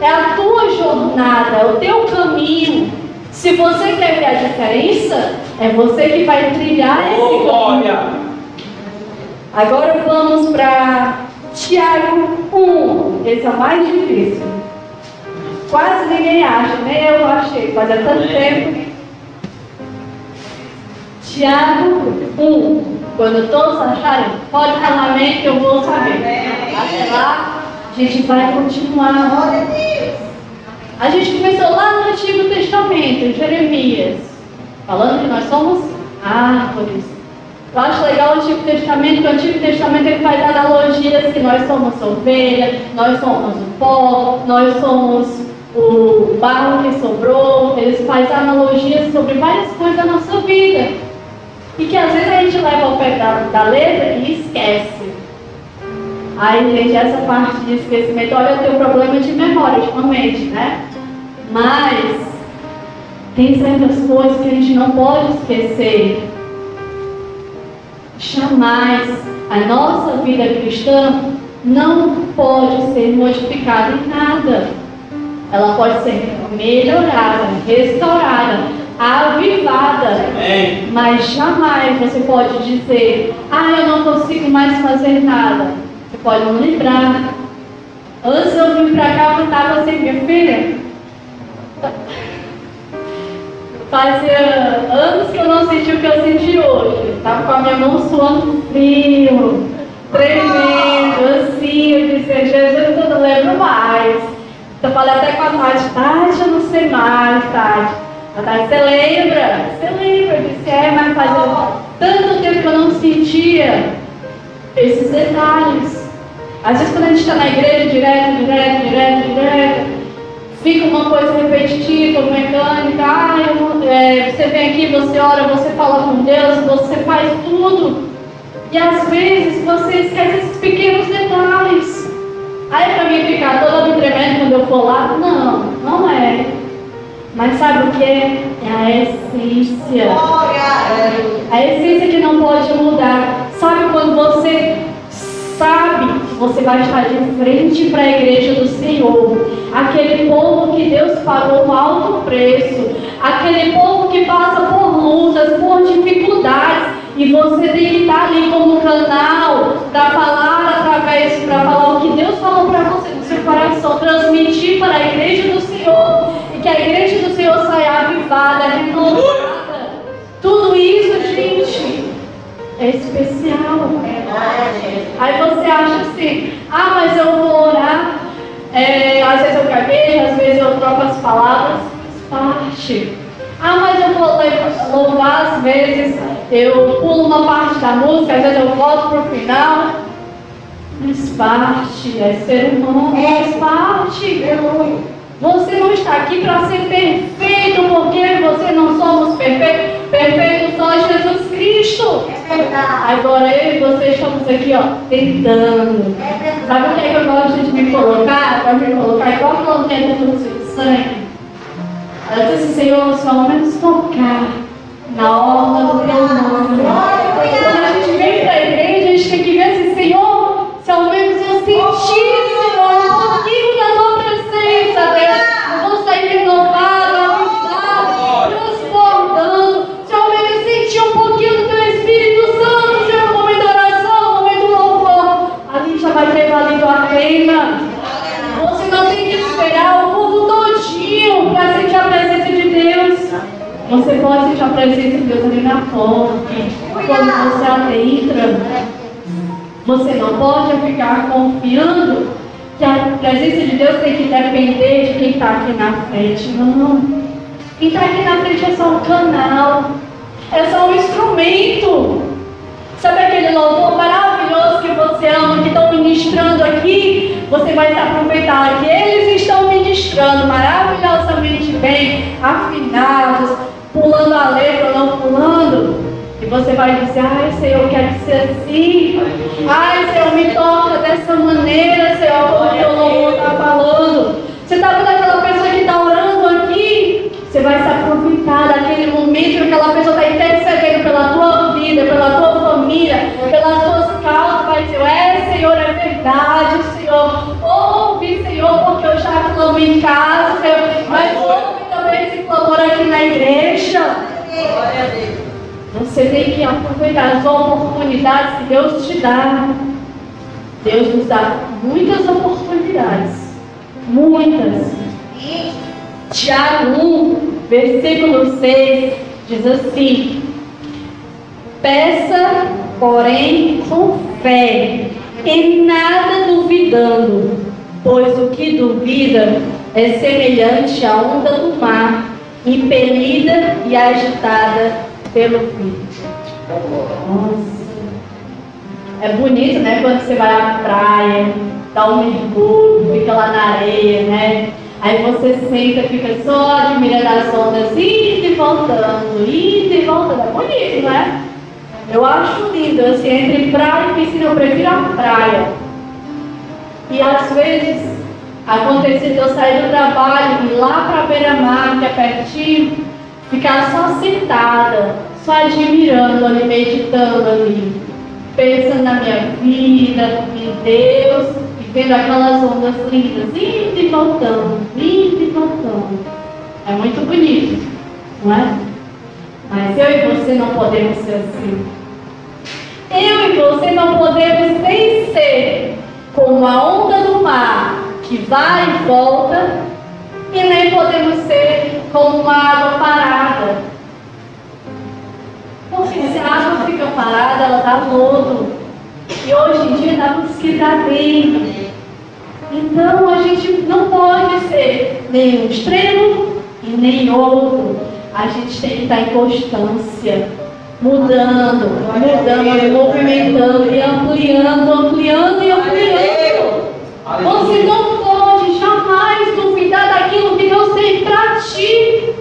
É a tua jornada, é o teu caminho. Se você quer ver a diferença, é você que vai trilhar esse Oh, caminho. Agora vamos para Tiago 1. Esse é o mais difícil. Quase ninguém acha, nem eu achei, fazia tanto tempo. Tiago 1. Quando todos acharem, pode falar amém que eu vou saber. Até lá, a gente vai continuar. A gente começou lá no Antigo Testamento, em Jeremias, falando que nós somos árvores. Eu acho legal o Antigo Testamento, que o Antigo Testamento ele faz analogias que nós somos ovelha, nós somos o pó, nós somos o barro que sobrou. Eles fazem analogias sobre várias coisas da nossa vida. E que às vezes a gente leva ao pé da, da letra e esquece. Aí, gente, essa parte de esquecimento, olha, eu tenho problema de memória ultimamente, né? Mas tem certas coisas que a gente não pode esquecer. Jamais a nossa vida cristã não pode ser modificada em nada. Ela pode ser melhorada, restaurada, avivada. Amém. Mas jamais você pode dizer, ah, eu não consigo mais fazer nada. Você pode não lembrar. Antes eu vim pra cá, eu estava assim, minha filha. Fazia anos que eu não senti o que eu senti hoje. tava com a minha mão suando frio, tremendo, assim. Eu disse, Jesus, eu não lembro mais. Eu falei até com a Tati, Tati, eu não sei mais, Tati. A Tati, você lembra? Você lembra? Eu disse, é, mas fazia tanto tempo que eu não sentia esses detalhes. Às vezes quando a gente está na igreja direto, direto, direto, direto, fica uma coisa repetitiva, mecânica, ah, eu, é, você vem aqui, você ora, você fala com Deus, você faz tudo. E às vezes você esquece esses pequenos detalhes. Aí para mim ficar toda me tremendo quando eu for lá, não, não é. Mas sabe o que é? É a essência. A essência que não pode mudar. Sabe quando você sabe que você vai estar de frente para a igreja do Senhor. Aquele povo que Deus pagou um alto preço. Aquele povo que passa por lutas, por dificuldades. E você tem que estar ali como canal para falar através, para falar o que Deus falou para você no seu coração, transmitir para a igreja do Senhor. Que a igreja do Senhor saia avivada, renovada. Tudo isso, gente, é especial. Aí você acha assim, ah, mas eu vou orar, é, às vezes eu gaguejo, às vezes eu troco as palavras, faz parte. Ah, mas eu vou louvar, às vezes eu pulo uma parte da música, às vezes eu volto para o final. Faz parte, é ser humano, faz parte. Você não está aqui para ser perfeito, porque você não somos perfeitos. Perfeito só Jesus Cristo. Agora eu e você estamos aqui, ó, tentando. Sabe o que é que eu gosto de me colocar? Para me colocar igual que eu tento do sangue. Ela disse, Senhor, só ao menos tocar na orla do teu nome. Quando Você pode sentir a presença de Deus ali na porta. Quando você adentra, você não pode ficar confiando que a presença de Deus tem que depender de quem está aqui na frente. Não. Quem está aqui na frente é só um canal, é só um instrumento. Sabe aquele louvor maravilhoso que você ama, que estão ministrando aqui? Você vai se aproveitar que eles estão ministrando maravilhosamente bem, afinados, pulando a letra não pulando. E você vai dizer, ai Senhor, eu quero ser assim. Ai Senhor, me toca dessa maneira, Senhor, porque o louvor está falando. Você está vendo aquela pessoa que está orando aqui? Você vai se aproveitar daquele momento que aquela pessoa está intercedendo pela tua vida, pela tua família, pelas tuas causas. Vai dizer, é Senhor, é verdade, Senhor. Ouve, Senhor, porque eu já clamo em casa, Senhor. Mas ouve também esse clamor aqui na igreja. Glória a Deus. Você tem que aproveitar as oportunidades que Deus te dá. Deus nos dá muitas oportunidades. Muitas. Tiago 1, versículo 6, diz assim: Peça, porém, com fé, em nada duvidando, pois o que duvida é semelhante à onda do mar, impelida e agitada pelo. Nossa. É bonito, né? Quando você vai à praia, dá um mergulho, fica lá na areia, né? Aí você senta, fica só admirando as ondas, indo e voltando, indo e voltando. É bonito, né? Eu acho lindo, assim, entre praia e piscina, eu prefiro a praia. E às vezes acontece de eu sair do trabalho e ir lá para a beira-mar, que é pertinho, ficar só sentada, só admirando ali, meditando ali, pensando na minha vida, em Deus, e vendo aquelas ondas lindas, indo e voltando, indo e voltando. É muito bonito, não é? Mas eu e você não podemos ser assim. Eu e você não podemos nem ser como a onda do mar que vai e volta, e nem podemos ser como uma água parada. Assim, se a água fica parada, ela dá lodo. E hoje em dia dá dá bem. Então a gente não pode ser nem um extremo e nem outro. A gente tem que estar em constância, mudando, mudando, movimentando e ampliando, ampliando e ampliando. Você não jamais duvidar daquilo que Deus tem para ti.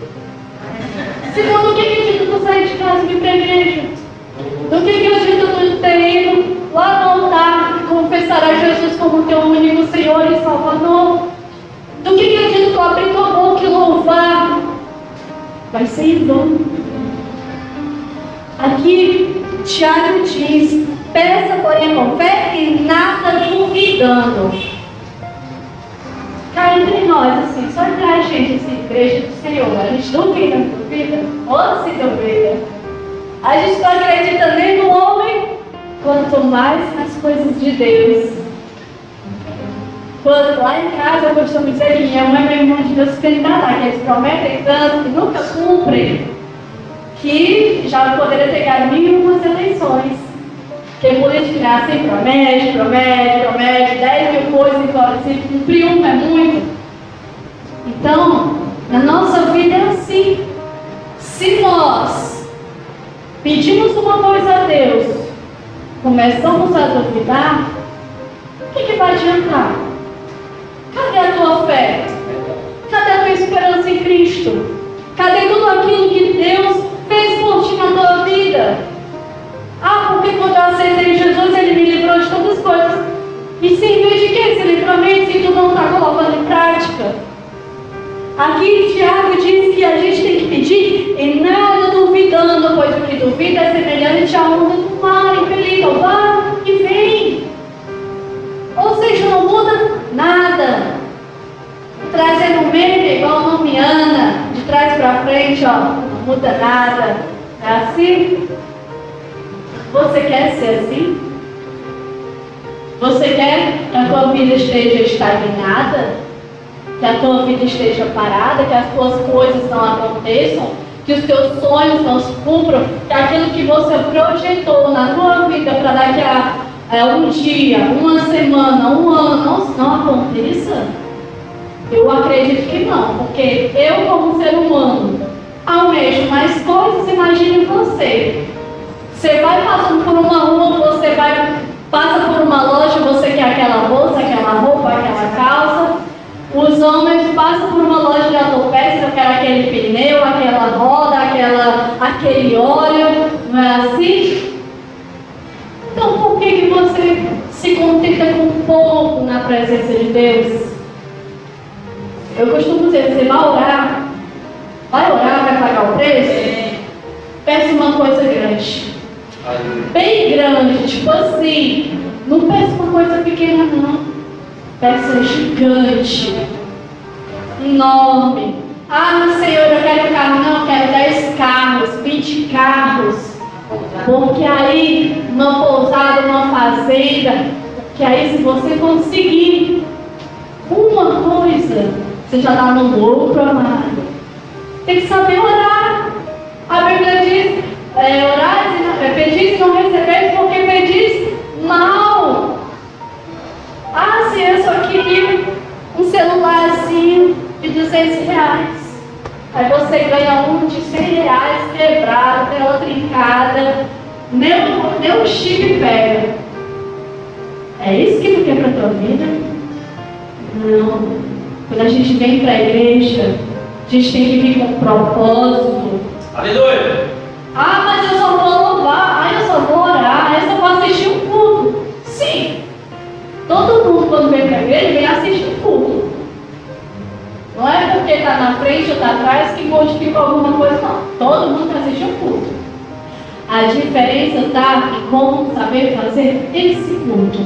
Senão, do que que adianta tu sair de casa e vir para? Do que que adianta tu ter ido lá no altar e confessar a Jesus como teu único Senhor e Salvador? Do que que adianta tu abrir tua boca e louvar? Vai ser em vão. Aqui, Tiago diz: peça, porém, com fé e nada duvidando. Entre nós, assim, só a gente, assim, igreja do Senhor, a gente duvida, não duvida? Ou se duvida? A gente não acredita nem no homem, quanto mais nas coisas de Deus. Quando lá em casa eu costumo dizer que minha mãe e meu irmão de Deus querem tratar, que eles prometem tanto que nunca cumprem, que já poderia ter ganho umas eleições. Porque político é assim, promete, promete, promete, dez mil coisas e fora, se cumprir uma é muito. Então, na nossa vida é assim. Se nós pedimos uma coisa a Deus, começamos a duvidar, o que, que vai adiantar? Cadê a tua fé? Cadê a tua esperança em Cristo? Cadê tudo aquilo que Deus fez por ti na tua vida? Ah, porque quando eu aceitei Jesus, Ele me livrou de todas as coisas. E se em vez de que esse livramento, se tu não está colocando em prática? Aqui Tiago diz que a gente tem que pedir em nada duvidando, pois o que duvida é semelhante à onda do mar, impelido, vai e vem. Ou seja, não muda nada. Trazendo meme igual nomiana, de trás para frente, ó, não muda nada. É assim? Você quer ser assim? Você quer que a tua vida esteja estagnada? Que a tua vida esteja parada? Que as tuas coisas não aconteçam? Que os teus sonhos não se cumpram? Que aquilo que você projetou na tua vida para daqui a é, um dia, uma semana, um ano, não, não aconteça? Eu acredito que não, porque eu, como ser humano, almejo mais coisas, imagine você. Você vai passando por uma rua, você vai, passa por uma loja, você quer aquela bolsa, aquela roupa, aquela calça. Os homens passam por uma loja de autopeças, quer aquele pneu, aquela roda, aquela, aquele óleo, não é assim? Então por que, que você se contenta com pouco na presença de Deus? Eu costumo dizer, você vai orar, vai orar, vai pagar o preço? Peça uma coisa grande. Bem grande, tipo assim. Não peça uma coisa pequena, não. Peça gigante. Enorme. Ah, Senhor, eu quero um carro. Não, eu quero 10 carros, 20 carros. Porque aí, uma pousada, uma fazenda, que aí se você conseguir uma coisa, você já está no lucro, amado. Tem que saber orar. A Bíblia diz, é, orar, é, pedis e não recebeis, porque pedis mal. Ah, se eu só queria um celularzinho de 200 reais. Aí você ganha um de 100 reais quebrado, tela trincada, nem, nem o chip pega. É isso que tu quer para tua vida? Não. Quando a gente vem para a igreja, a gente tem que vir com um propósito. Aleluia. Ah, mas eu só vou louvar, ah, eu só vou orar, eu só vou assistir um culto. Sim. Todo mundo quando vem para a igreja vem assistir um culto. Não é porque está na frente ou está atrás que modifica alguma coisa, não. Todo mundo assiste um culto. A diferença está em como saber fazer esse culto.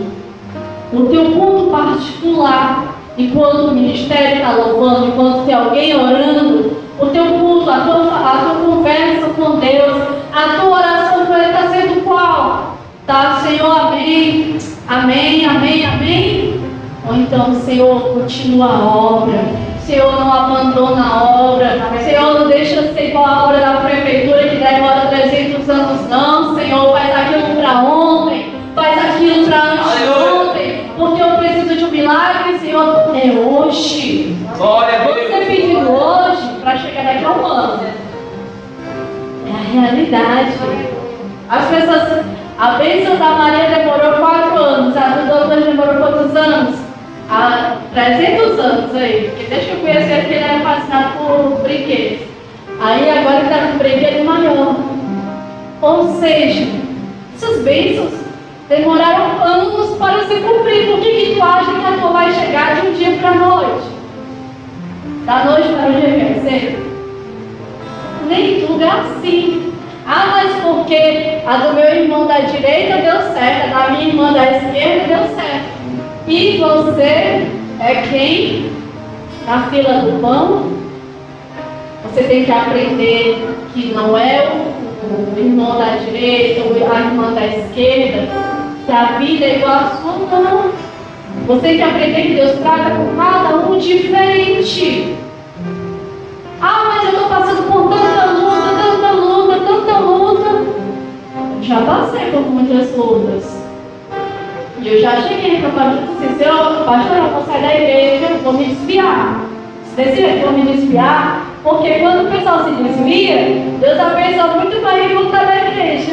O teu culto particular, enquanto o ministério está louvando, enquanto tem alguém orando, o teu culto, a tua, a tua conversa com Deus, a tua oração com Ele está sendo qual? Tá, Senhor, amém. Amém, amém, amém. Ou então, Senhor, continua a obra. Senhor, não abandona a obra. Senhor, não deixa de ser igual a obra da prefeitura que demora 300 anos, não. Senhor, faz aquilo para ontem, faz aquilo para antes de ontem. Porque eu preciso de um milagre, Senhor, é hoje. Glória a Deus. Você pediu hoje para chegar daqui a um ano. É a realidade. As pessoas. A bênção da Maria demorou quatro anos. A do doutor demorou quantos anos? Há 300 anos aí. Porque deixa eu conhecer que ele era fascinado por brinquedos. Aí agora ele está com um brinquedo maior. Ou seja, essas bênçãos demoraram anos para se cumprir. Por que, que tu acha que a tua vai chegar de um dia para a noite? Da noite para o dia quer dizer? Nem tudo é assim. Ah, mas porque a do meu irmão da direita deu certo, a da minha irmã da esquerda deu certo. E você é quem? Na fila do pão? Você tem que aprender que não é o, o irmão da direita ou a irmã da esquerda, que a vida é igual a sua, não. Você tem que aprender que Deus trata com cada um diferente. Ah, mas eu estou passando por tanta luta, tanta luta, tanta luta. Já passei por muitas lutas. E eu já cheguei para o pastor e disse, "Senhor, pastor, eu vou sair da igreja, eu vou me desviar. Se decidir, eu vou me desviar, porque quando o pessoal se desvia, Deus abençoa muito mais em voltar da igreja.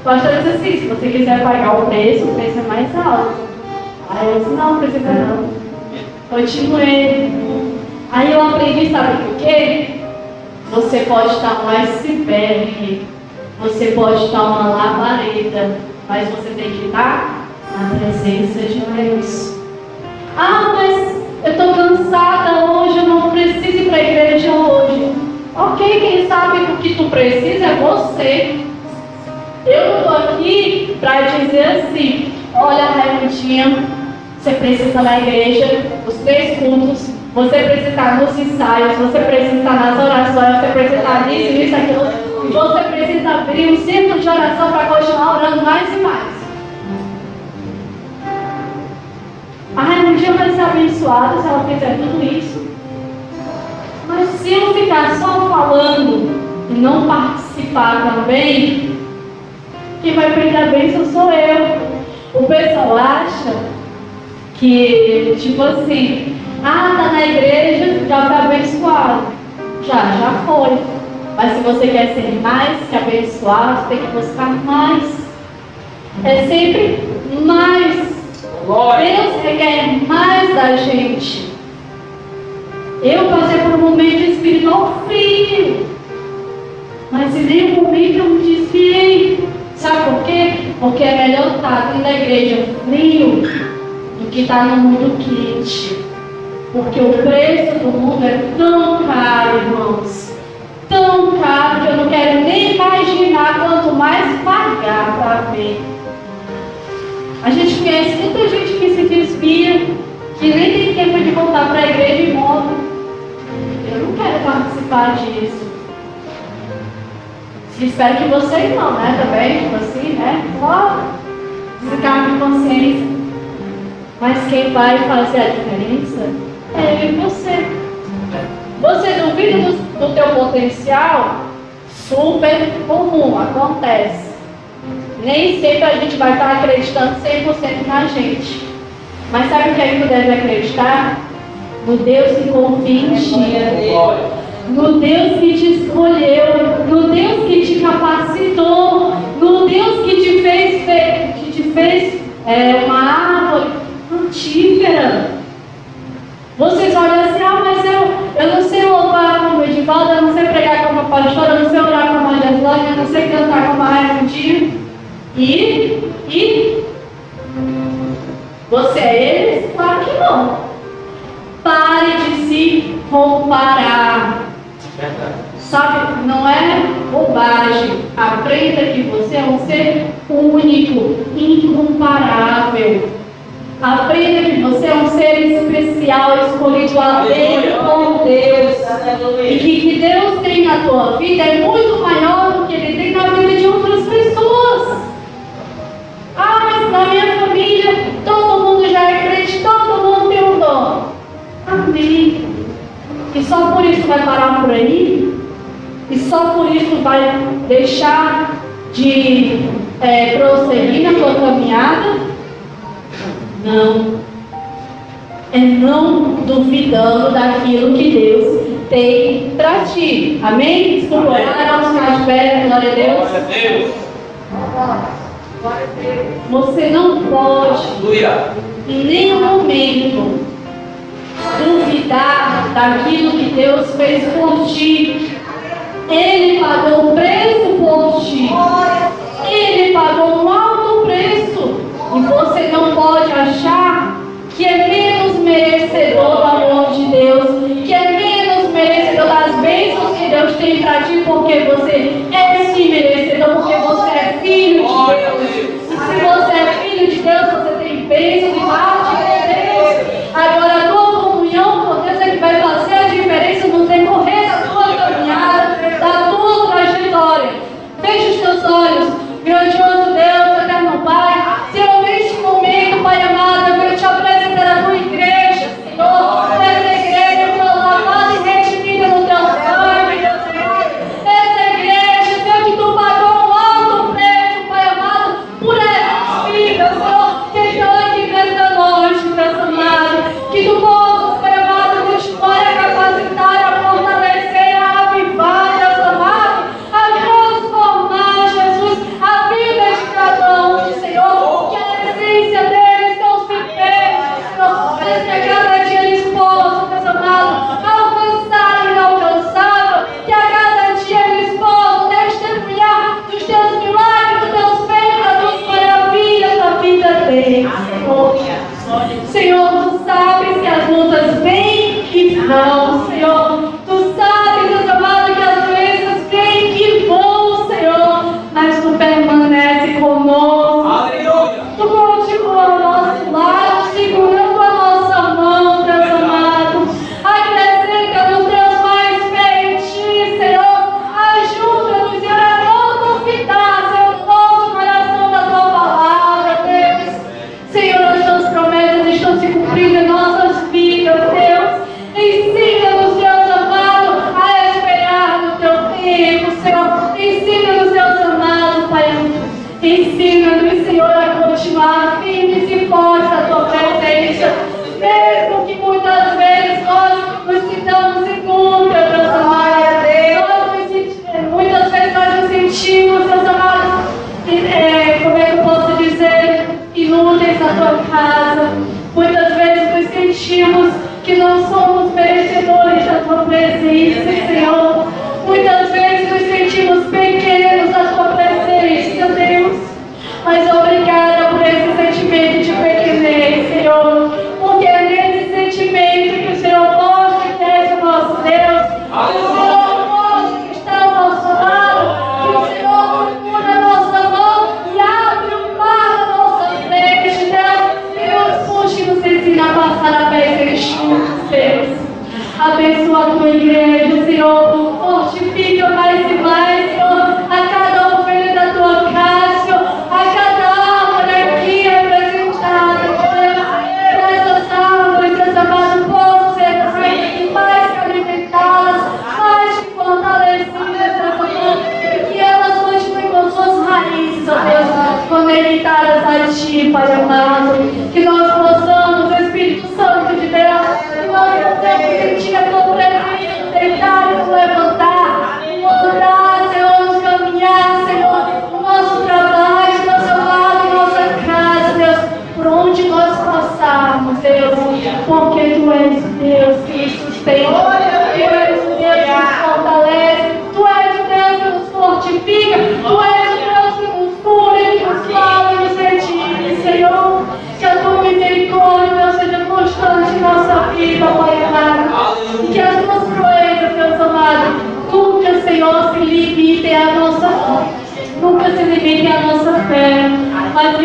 O pastor disse assim, se você quiser pagar o preço, o preço é mais alto. Aí eu disse, não, precisa não. Continuei. Aí eu aprendi, sabe por quê? Você pode estar um iceberg, você pode estar uma labareda, mas você tem que estar na presença de Deus. Ah, mas eu estou cansada hoje, eu não preciso ir para a igreja hoje. Ok, quem sabe o que tu precisa é você. Eu estou aqui para dizer assim, olha Raimundinha, você precisa na igreja, os três cultos, você precisa estar nos ensaios, você precisa estar nas orações, você precisa estar nisso, nisso, aquilo. Você precisa abrir um círculo de oração para continuar orando mais e mais. A Raimundinha vai ser abençoada se ela fizer tudo isso. Mas se eu ficar só falando e não participar também, quem vai perder a bênção sou eu. O pessoal acha que, tipo assim, ah, tá na igreja, já foi abençoado. Já, já foi. Mas se você quer ser mais que abençoado, tem que buscar mais. É sempre mais. Glória. Deus requer mais da gente. Eu passei por um momento espiritual frio. Mas em nenhum momento eu me desviei. Sabe por quê? Porque é melhor estar dentro da igreja frio que estar no mundo quente. Porque o preço do mundo é tão caro, irmãos. Tão caro que eu não quero nem imaginar quanto mais pagar para ver. A gente conhece muita gente que se desvia, que nem tem tempo de voltar para a igreja e morre. Eu não quero participar disso. Espero que vocês não, né? Também, tipo assim, né? Só descarga de consciência. Mas quem vai fazer a diferença é você. Você duvida do, do teu potencial? Super comum, acontece. Nem sempre a gente vai estar acreditando 100% na gente. Mas sabe o que que tu deve acreditar? No Deus que confia em ti. No Deus que te escolheu, no Deus que te capacitou, no Deus que te fez, fe- que te fez é, uma árvore frutífera. Vocês olham assim, ah, mas eu, eu não sei louvar como Edivaldo, eu não sei pregar como a pastora, eu não sei orar como a Geslane, eu não sei cantar como a Raimundinho. E, e, você é eles? Claro que não. Pare de se comparar. Verdade. Sabe, não é bobagem. Aprenda que você é um ser único, incomparável. Aprenda que você é um ser especial, escolhido a dedo por Deus. E que que Deus tem na tua vida é muito maior do que Ele tem na vida de outras pessoas. Ah, mas na minha família todo mundo já é crente, todo mundo tem um dom. Amém. E só por isso vai parar por aí? E só por isso vai deixar de é, prosseguir na tua caminhada? Não. É não duvidando daquilo que Deus tem para ti. Amém? Desculpa, Amém. vamos ficar de pé, glória a Deus. Glória a Deus. Você não pode, Aleluia. em nenhum momento, duvidar daquilo que Deus fez por ti. Ele pagou o preço por ti. Ele pagou um você não pode achar que é menos merecedor do amor de Deus, que é menos merecedor das bênçãos que Deus tem para ti, porque você é sim merecedor, porque você é filho de Deus. E se você é filho de Deus, você tem bênçãos e parte de Deus. Agora, a tua comunhão com Deus é que vai fazer a diferença no decorrer da tua caminhada, da tua trajetória. Feche os teus olhos, grande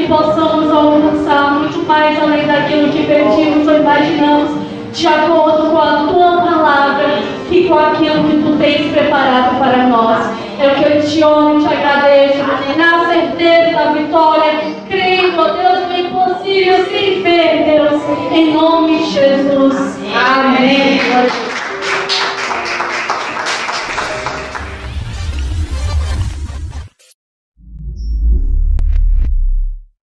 que possamos alcançar muito mais além daquilo que pedimos ou imaginamos, de acordo com a tua palavra e com aquilo que tu tens preparado para nós. É o que eu te honro e te agradeço, na certeza da vitória, creio, ó Deus, no impossível, sem ver, Deus, em nome de Jesus. Amém. Amém.